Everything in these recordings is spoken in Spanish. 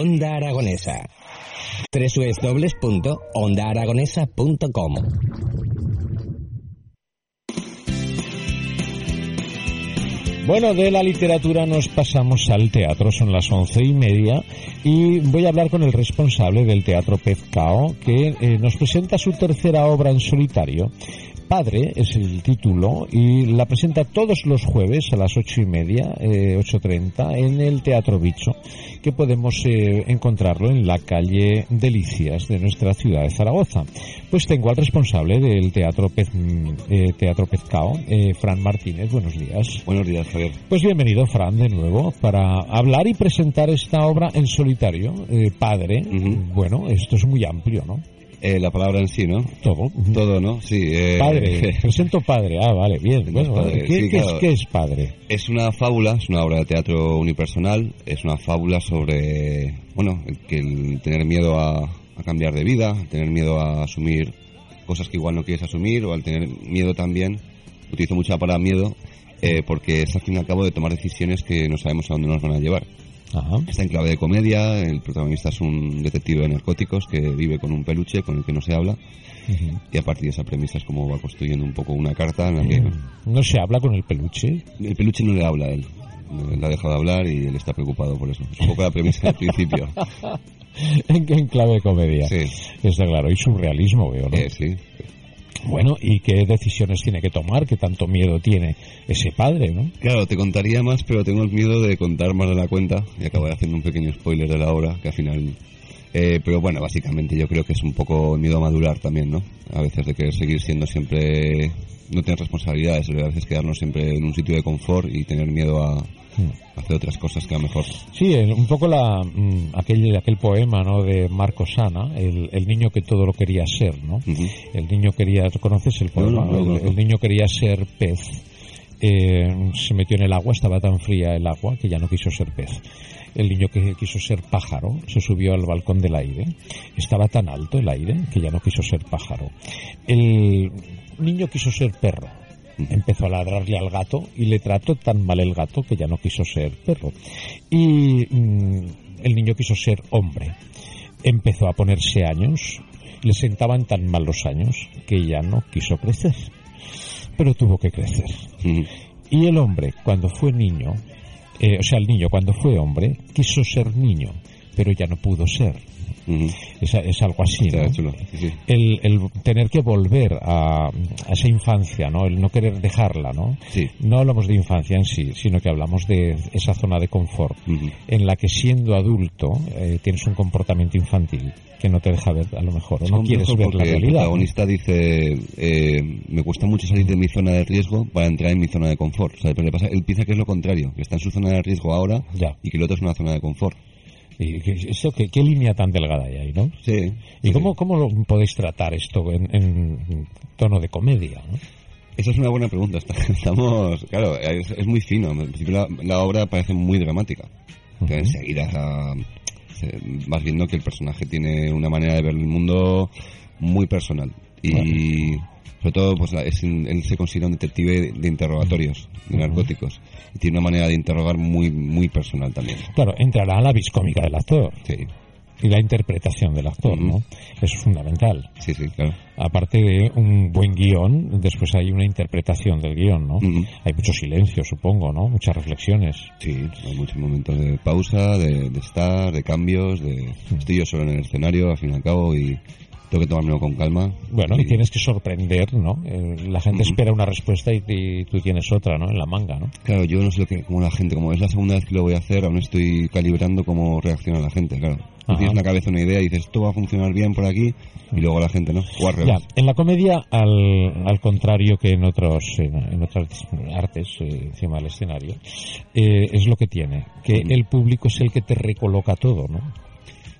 Onda Aragonesa. www.ondaaragonesa.com Bueno, de la literatura nos pasamos al teatro, son las once y media y voy a hablar con el responsable del Teatro Pezcao que eh, nos presenta su tercera obra en solitario Padre es el título y la presenta todos los jueves a las ocho y media, eh, ocho treinta, en el Teatro Bicho, que podemos eh, encontrarlo en la calle Delicias de nuestra ciudad de Zaragoza. Pues tengo al responsable del Teatro, Pez, mm, eh, Teatro Pezcao, eh, Fran Martínez. Buenos días. Buenos días, Javier. Pues bienvenido, Fran, de nuevo, para hablar y presentar esta obra en solitario, Padre. Bueno, esto es muy amplio, ¿no? Eh, la palabra en sí, ¿no? Todo. Todo, ¿no? Sí. eh, Padre, presento padre. Ah, vale, bien. Pues Bueno, padre, ¿qué, sí, qué es, qué es padre? Es una fábula, es una obra de teatro unipersonal, es una fábula sobre, bueno, el, que el tener miedo a, a cambiar de vida, tener miedo a asumir cosas que igual no quieres asumir, o al tener miedo también, utilizo mucho la palabra miedo, eh, porque es al fin y al cabo de tomar decisiones que no sabemos a dónde nos van a llevar. Ajá. Está en clave de comedia, el protagonista es un detective de narcóticos que vive con un peluche con el que no se habla, y a partir de esa premisa es como va construyendo un poco una carta en la que No se habla con el peluche. el peluche no le habla a él. Le ha dejado de hablar y él está preocupado por eso. Es un poco la premisa del principio. en, en clave de comedia. Sí. Está claro. Y surrealismo, veo, ¿no? Eh, sí. Bueno, ¿y qué decisiones tiene que tomar? ¿Qué tanto miedo tiene ese padre, no? Claro, te contaría más, pero tengo el miedo de contar más de la cuenta y acabar haciendo un pequeño spoiler de la obra, que al final... eh, pero bueno, básicamente yo creo que es un poco el miedo a madurar también, ¿no? A veces de querer seguir siendo siempre... No tener responsabilidades, a veces quedarnos siempre en un sitio de confort y tener miedo a hacer otras cosas que a lo mejor... Sí, un poco la, mm, aquel, aquel poema ¿no? de Marco Sana, el, el niño que todo lo quería ser, ¿no? El niño quería, ¿conoces el poema? no, no, el, el niño quería ser pez. Eh, se metió en el agua, estaba tan fría el agua que ya no quiso ser pez. El niño que quiso ser pájaro se subió al balcón del aire. Estaba tan alto el aire que ya no quiso ser pájaro. El niño quiso ser perro. Empezó a ladrarle al gato y le trató tan mal el gato que ya no quiso ser perro. Y mm, el niño quiso ser hombre. Empezó a ponerse años. Le sentaban tan mal los años que ya no quiso crecer. Pero tuvo que crecer. Y el hombre, cuando fue niño, eh, o sea, el niño cuando fue hombre, quiso ser niño, pero ya no pudo ser. Es, es algo así, Está ¿no? chulo, sí, sí. El, el tener que volver a, a esa infancia, ¿no? El no querer dejarla, ¿no? Sí. No hablamos de infancia en sí, sino que hablamos de esa zona de confort en la que siendo adulto eh, tienes un comportamiento infantil que no te deja ver a lo mejor o Es no complejo quieres ver la porque El protagonista dice, eh, me cuesta mucho salir de mi zona de riesgo para entrar en mi zona de confort. O sea, pero le pasa, él piensa que es lo contrario, que está en su zona de riesgo ahora Ya. y que el otro es una zona de confort. Y eso, ¿qué, qué línea tan delgada hay ahí, ¿no? Sí. ¿Y sí. cómo, cómo lo podéis tratar esto en, en tono de comedia? ¿no? Esa es una buena pregunta. Estamos, claro, es, es muy fino. En principio la, la obra parece muy dramática. Pero Ujú. enseguida vas viendo que el personaje tiene una manera de ver el mundo muy personal. Y sobre todo, pues la- es, él se considera un detective de, interrogatorios, de narcóticos. Y tiene una manera de interrogar muy, muy personal también. Claro, entrará la viscómica del actor Sí, y la interpretación del actor, Ujú. ¿no? Eso es fundamental. sí, sí, claro. Aparte de un buen guion, después hay una interpretación del guion, ¿no? Ujú. Hay mucho silencio, supongo, ¿no? Muchas reflexiones. Sí, hay muchos momentos de pausa, de, de estar, de cambios, de estoy yo solo en el escenario, al fin y al cabo, y tengo que tomármelo con calma. Bueno, y tienes que sorprender, ¿no? Eh, la gente espera una respuesta y, y tú tienes otra, ¿no? En la manga, ¿no? Claro, yo no sé lo que, como la gente, como es la segunda vez que lo voy a hacer, aún estoy calibrando cómo reacciona la gente, claro. Tú tienes en la cabeza una idea y dices, esto va a funcionar bien por aquí, y luego la gente no, o al Ya, revés. en la comedia, al, al contrario que en otros en, en otras artes, eh, encima del escenario, eh, es lo que tiene, que el público es el que te recoloca todo, ¿no?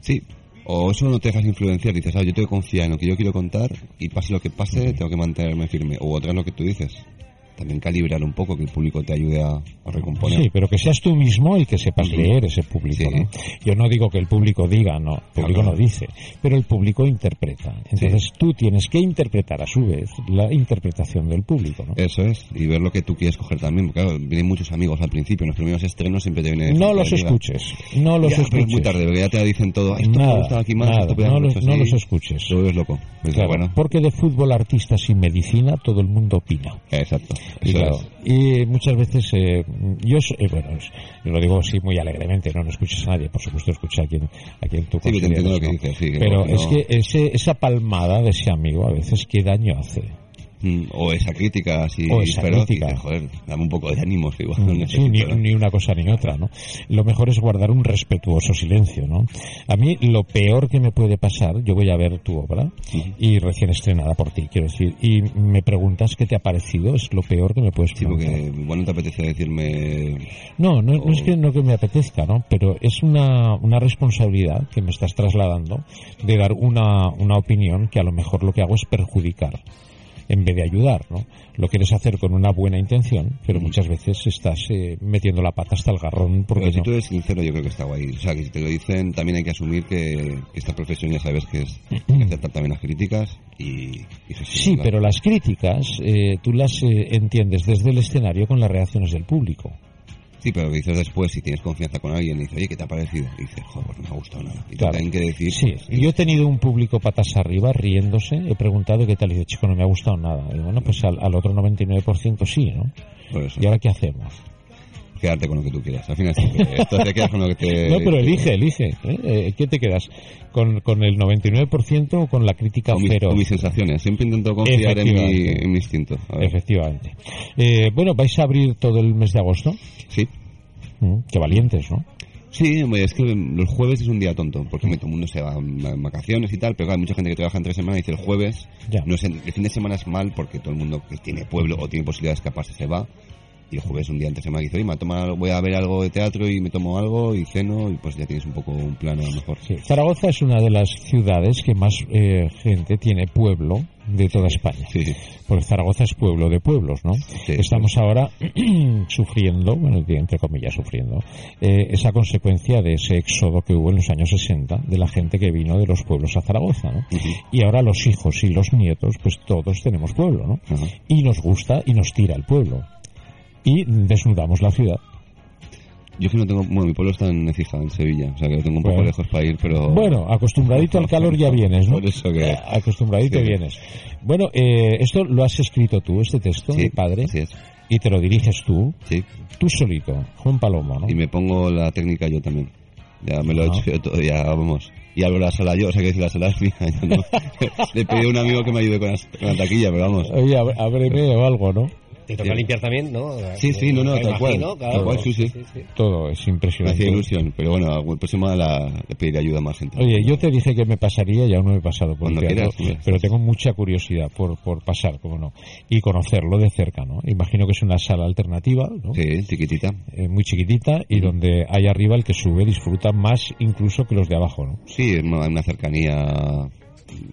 Sí, o eso no te dejas influenciar, dices, ah, yo tengo que confiar en lo que yo quiero contar y pase lo que pase, tengo que mantenerme firme. O otra es lo que tú dices, también calibrar un poco, que el público te ayude a, a recomponer. Sí, pero que seas tú mismo el que sepas Ujú. leer ese público, Sí. ¿no? Yo no digo que el público diga, no, el público Claro. no dice, pero el público interpreta. Entonces tú tienes que interpretar a su vez la interpretación del público, ¿no? Eso es, y ver lo que tú quieres coger también, porque claro, vienen muchos amigos al principio, en los primeros estrenos siempre te viene... No los escuches, no los Ya, pero escuches. es muy tarde, porque ya te dicen todo, esto Nada, aquí más, nada, esto no los, no así". los escuches. Vuelves loco. Pues Claro, bueno, porque de fútbol, artistas y medicina todo el mundo opina. exacto. Y, claro, y muchas veces, eh, yo, eh, bueno, es- lo digo así muy alegremente, no, no escuches a nadie, por supuesto escucha a quien, a quien tú Sí, que te consideres, entiendo lo que ¿no? dices, sí, que Pero no- es que ese, esa palmada de ese amigo a veces, ¿qué daño hace? Mm, O esa crítica así O esa feroz, crítica. dices, joder, dame un poco de ánimos, igual no Sí, necesito, ni, ¿no? ni una cosa ni otra, ¿no? Lo mejor es guardar un respetuoso silencio, ¿no? A mí lo peor que me puede pasar, yo voy a ver tu obra y recién estrenada por ti, quiero decir, y me preguntas qué te ha parecido, es lo peor que me puedes Sí, preguntar. porque igual no te apetece decirme... No, no, no es que no que me apetezca, ¿no? Pero es una, una responsabilidad que me estás trasladando de dar una, una opinión que a lo mejor lo que hago es perjudicar en vez de ayudar, ¿no? Lo quieres hacer con una buena intención, pero muchas veces estás eh, metiendo la pata hasta el garrón porque Pero si no. tú eres sincero, yo creo que está guay. O sea, que si te lo dicen, también hay que asumir que, esta profesión ya sabes que es hay que aceptar también las críticas y, y Sí, pero las críticas eh, tú las eh, entiendes desde el escenario con las reacciones del público. Sí, pero lo dices después, si tienes confianza con alguien y dices, oye, ¿qué te ha parecido? Y dices, joder, no me ha gustado nada. Y Claro. que decir... Sí, pues, yo he tenido un público patas arriba riéndose, he preguntado qué tal y dice, chico, no me ha gustado nada. Y bueno, pues al, al otro 99% sí, ¿no? Por eso, ¿Y ahora qué hacemos? Quedarte con lo que tú quieras. Al final, siempre, esto te quedas con lo que te... no, pero elige, elige. ¿eh? Eh, ¿Qué te quedas? ¿Con, ¿Con el 99% o con la crítica Con mis, con mis sensaciones. Siempre intento confiar en mi, en mi instinto. Efectivamente. Eh, bueno, ¿vais a abrir todo el mes de agosto? Sí. Mm, qué valientes, ¿no? Sí, es que los jueves es un día tonto, porque todo el mundo se va en vacaciones y tal, pero claro, hay mucha gente que trabaja entre semana y dice el jueves, Ya. no es en- el fin de semana es mal porque todo el mundo que tiene pueblo o tiene posibilidad de escaparse se va, y el jueves es un día entre semana y dice, oye, me voy a tomar- voy a ver algo de teatro y me tomo algo y ceno, y pues ya tienes un poco un plan a lo mejor. Sí, Zaragoza es una de las ciudades que más eh, gente tiene pueblo de toda España. Sí. Porque Zaragoza es pueblo de pueblos, ¿no? Sí, Estamos ahora sufriendo, bueno, entre comillas sufriendo, eh, esa consecuencia de ese éxodo que hubo en los años 60 de la gente que vino de los pueblos a Zaragoza. Y ahora los hijos y los nietos, pues todos tenemos pueblo, ¿no? Y nos gusta y nos tira el pueblo. Y desnudamos la ciudad. Yo que no tengo, bueno, mi pueblo está en Necija, en Sevilla, o sea que lo tengo un poco Bueno. lejos para ir, pero... Bueno, acostumbradito al calor ya vienes, ¿no? Por eso que- Eh, Acostumbradito Sí. vienes. Bueno, eh, esto lo has escrito tú, este texto, Sí, mi padre, así es. y te lo diriges tú, Sí, tú solito, Juan Palomo, ¿no? y me pongo la técnica yo también. Ya me lo he Ah. hecho yo todo, ya vamos. Y abro la sala yo, o sea que decir la sala es mía. no. Le pedí a un amigo que me ayude con la, con la taquilla, pero vamos. Oye, ábreme o algo, ¿no? Te toca Sí. limpiar también, ¿no? Sí, sí, no, no, Me tal cual. claro. Tal cual, sí, sí. Todo es Me impresionante. hacía ilusión, pero bueno, el próximo la, le pediré ayuda a más gente. Oye, yo te dije que me pasaría y aún no me he pasado por Cuando el teatro, quieras, hombre. pero tengo mucha curiosidad por, por pasar, como no, y conocerlo de cerca, ¿no? Imagino que es una sala alternativa, ¿no? Sí, chiquitita. Eh, muy chiquitita y donde hay arriba el que sube disfruta más incluso que los de abajo, ¿no? Sí, es una una cercanía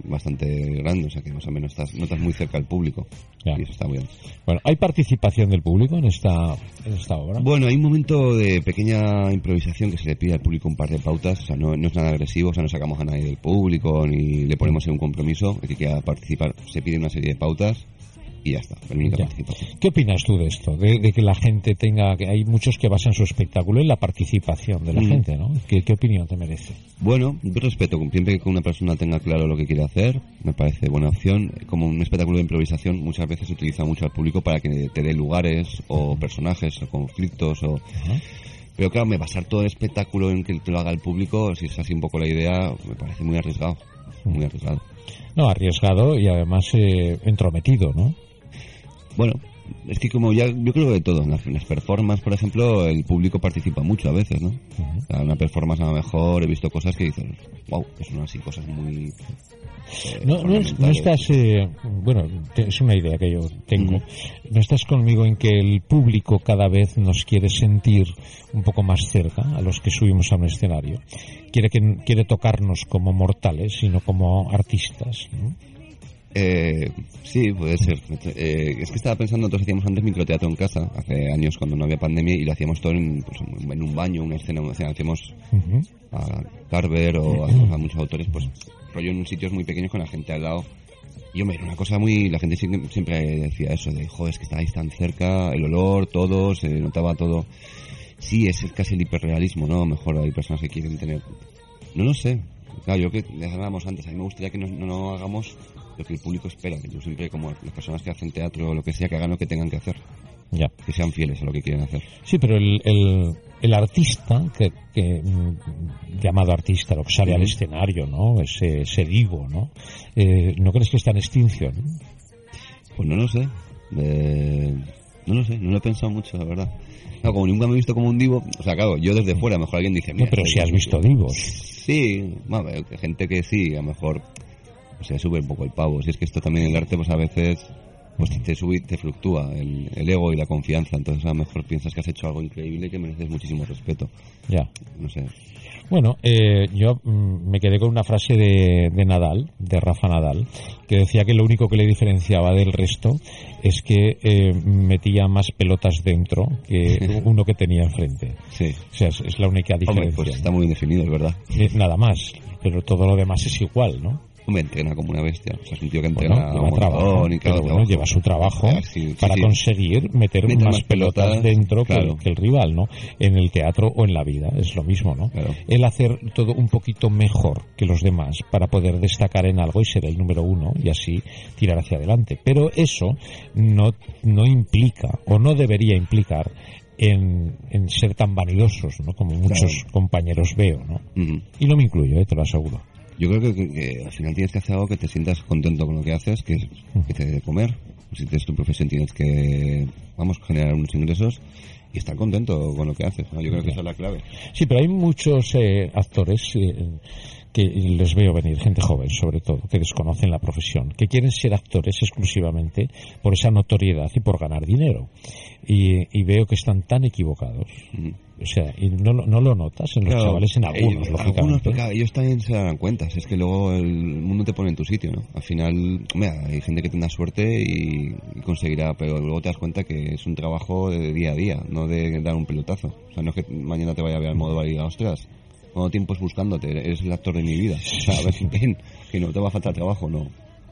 bastante grande, o sea que más o menos estás, no estás muy cerca al público. Ya. Y eso está muy bien. Bueno, ¿hay participación del público en esta, en esta obra? Bueno, hay un momento de pequeña improvisación que se le pide al público un par de pautas, o sea, no, no es nada agresivo, o sea, no sacamos a nadie del público ni le ponemos en un compromiso, el que quiera participar se pide una serie de pautas y ya está, permite Ya. participación. ¿Qué opinas tú de esto? De, de que la gente tenga, que hay muchos que basan su espectáculo en la participación de la Mm. gente, ¿no? ¿Qué, qué opinión te merece? Bueno, yo respeto, siempre que una persona tenga claro lo que quiere hacer, me parece buena opción. Como un espectáculo de improvisación, muchas veces se utiliza mucho al público para que te dé lugares o personajes o conflictos o... Pero claro, me basar todo el espectáculo en que te lo haga el público, si es así un poco la idea, me parece muy arriesgado. Muy arriesgado. No, arriesgado y además eh, entrometido, ¿no? Bueno, es que como ya, yo creo que de todo, en las, performances, por ejemplo, el público participa mucho a veces, ¿no? O sea, una performance a lo mejor he visto cosas que dices, wow, que son así cosas muy... eh, No, no, es- no ornamentales. estás, eh, bueno, te- es una idea que yo tengo. No estás conmigo en que el público cada vez nos quiere sentir un poco más cerca a los que subimos a un escenario. Quiere que quiere tocarnos como mortales, sino como artistas. ¿no? Eh, sí, puede ser. Eh, es que estaba pensando, nosotros hacíamos antes microteatro en casa, hace años cuando no había pandemia, y lo hacíamos todo en, pues, en un baño, una escena, hacíamos a Carver o a, a muchos autores, pues rollo en sitios muy pequeños con la gente al lado. Y hombre, era una cosa muy. La gente siempre, siempre decía eso, de joder, es que estáis tan cerca, el olor, todo, se notaba todo. Sí, es casi el hiperrealismo, ¿no? Mejor hay personas que quieren tener. No lo sé. Claro, yo que hablábamos antes, a mí me gustaría que no, no, no hagamos lo que el público espera. Yo siempre, como las personas que hacen teatro o lo que sea, que hagan lo que tengan que hacer. Ya. Que sean fieles a lo que quieren hacer. Sí, pero el, el, el artista, que, que, mm, llamado artista, lo que sale al Ujú. escenario, ¿no? Ese, ese digo, ¿no? Eh, ¿No crees que está en extinción? Pues no lo sé. Eh, no lo sé, no lo he pensado mucho, la verdad. Claro, como nunca me he visto como un divo, o sea, claro, yo desde fuera, a lo mejor alguien dice, No, mira, pero soy si has visto divo". divos. Sí, bueno, gente que sí, a lo mejor, o sea, sube un poco el pavo. Si es que esto también el arte, pues a veces, pues te sube y te fluctúa el, el ego y la confianza. Entonces a lo mejor piensas que has hecho algo increíble y que mereces muchísimo respeto. Ya. No sé. Bueno, eh, yo mm, me quedé con una frase de, de Nadal, de Rafa Nadal, que decía que lo único que le diferenciaba del resto es que eh, metía más pelotas dentro que uno que tenía enfrente. Sí. O sea, es, es la única Hombre, diferencia. pues está muy bien definido, es verdad. Eh, Nada más, pero todo lo demás es igual, ¿no? Hombre, entrena como una bestia. O sea, es un tío que Bueno, entrena lleva un trabajo, montón y pero claro, bueno, trabajo. lleva su trabajo sí, para sí. conseguir meter Meter más más pelotas, pelotas, dentro que- claro. que, el rival, ¿no? En el teatro o en la vida, es lo mismo, ¿no? El hacer todo un poquito mejor que los demás para poder destacar en algo y ser el número uno y así tirar hacia adelante. Pero eso no, no implica o no debería implicar en, en ser tan vanidosos, ¿no? Como muchos Claro. compañeros veo, ¿no? Y no me incluyo, ¿eh? te lo aseguro. Yo creo que, que- al final tienes que hacer algo que te sientas contento con lo que haces, que, que te dé de comer. Si tienes tu profesión tienes que, vamos, generar unos ingresos y estar contento con lo que haces. ¿no? Yo creo que esa es la clave. Sí, pero hay muchos eh, actores eh, que les veo venir, gente joven sobre todo, que desconocen la profesión, que quieren ser actores exclusivamente por esa notoriedad y por ganar dinero. Y, y veo que están tan equivocados. O sea, y no, lo- no lo notas en los Claro, chavales, en algunos, ellos- lógicamente. algunos, pero claro, ellos también se darán cuenta. si Es que luego el mundo te pone en tu sitio, ¿no? Al final, mira, hay gente que tendrá suerte y, y conseguirá, pero luego te das cuenta que es un trabajo de día a día, no de dar un pelotazo. O sea, no es que mañana te vaya a ver al modo y diga, ostras, ¿cuánto tiempo es buscándote? Eres el actor de mi vida. O sea, a ver, ven, que no te va a faltar trabajo, no.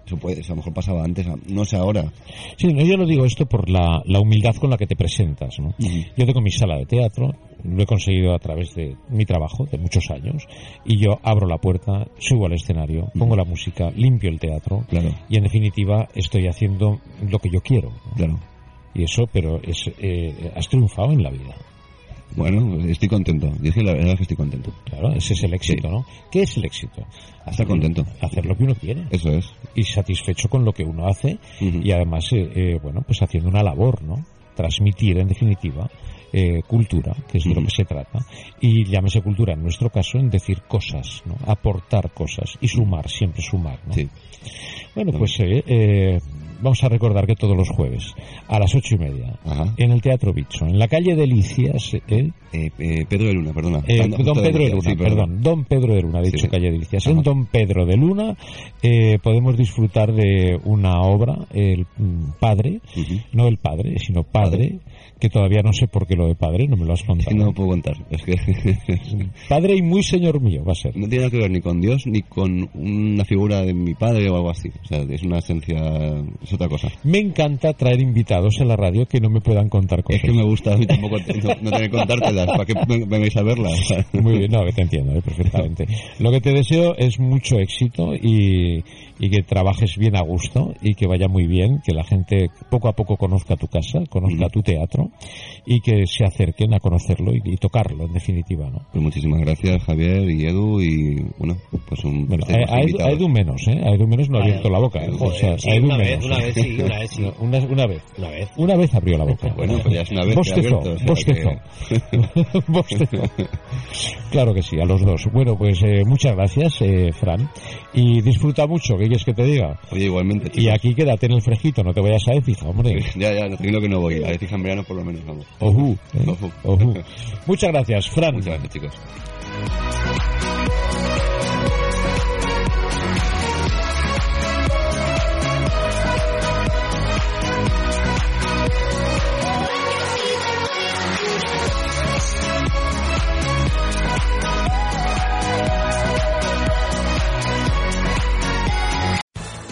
Eso puede, eso a lo mejor pasaba antes, no sé ahora. Sí, no, yo lo digo esto por la, la humildad con la que te presentas. ¿no? Ujú. Yo tengo mi sala de teatro, lo he conseguido a través de mi trabajo de muchos años, y yo abro la puerta, subo al escenario, pongo la música, limpio el teatro, Claro, y en definitiva estoy haciendo lo que yo quiero. ¿no? claro. Y eso, pero es, eh, has triunfado en la vida. Bueno, estoy contento. Yo es que la verdad es que estoy contento. Claro, ese es el éxito, ¿no? ¿Qué es el éxito? Estar contento. Hacer lo que uno quiere. Eso es. Y satisfecho con lo que uno hace y además, eh, eh, bueno, pues haciendo una labor, ¿no? Transmitir, en definitiva, eh, cultura, que es de lo que se trata. Y llámese cultura, en nuestro caso, en decir cosas, ¿no? Aportar cosas y sumar, siempre sumar, ¿no? Sí. Bueno, pues eh, eh, vamos a recordar que todos los jueves, a las ocho y media, Ajá. en el Teatro Bicho, en la calle Delicias, ¿eh? Eh, eh, Pedro de Luna, perdona. Eh, don Pedro de Luna, sí, perdón, Don Pedro de Luna, dicho Sí. calle Delicias. Ajá. En Don Pedro de Luna eh, podemos disfrutar de una obra, el mm, padre, no el padre, sino padre, que todavía no sé por qué lo de padre, no me lo has contado. no lo puedo contar. Es que Padre y muy señor mío va a ser. no tiene nada que ver ni con Dios ni con una figura de mi padre o algo así. O sea, es una esencia, es otra cosa. Me encanta traer invitados a la radio que no me puedan contar cosas. Es que me gusta a mí tampoco no, no tener que contártelas, ¿para qué me- a verlas? Muy bien, no, que te entiendo eh, perfectamente. Lo que te deseo es mucho éxito y, y que trabajes bien a gusto y que vaya muy bien, que la gente poco a poco conozca tu casa, conozca Ujú. tu teatro y que se acerquen a conocerlo y, y tocarlo, en definitiva, ¿no? Pues muchísimas gracias, Javier y Edu, y bueno, pues un Bueno, placer a, que Edu, invitados. a Edu menos, ¿eh? A Edu menos no ha abierto la boca, ¿eh? joder, O sea, sí, a Edu una vez, menos. una vez sí, una vez sí. No, una, una vez. Una vez. Una vez abrió la boca. Bueno, pues ya es una vez que Bostezó, abierto, bostezó. Claro que sí, a los dos. Bueno, pues eh, muchas gracias, eh, Fran. Y disfruta mucho, ¿qué quieres que te diga? Oye, igualmente, Y aquí quédate en el frejito, no te vayas a Écija, hombre. Ya, ya, tranquilo que no voy. A Écija en verano por lo menos, vamos. Ojú, ¿eh? Ojú. Ojú. Muchas gracias, Fran. Muchas gracias, chicos.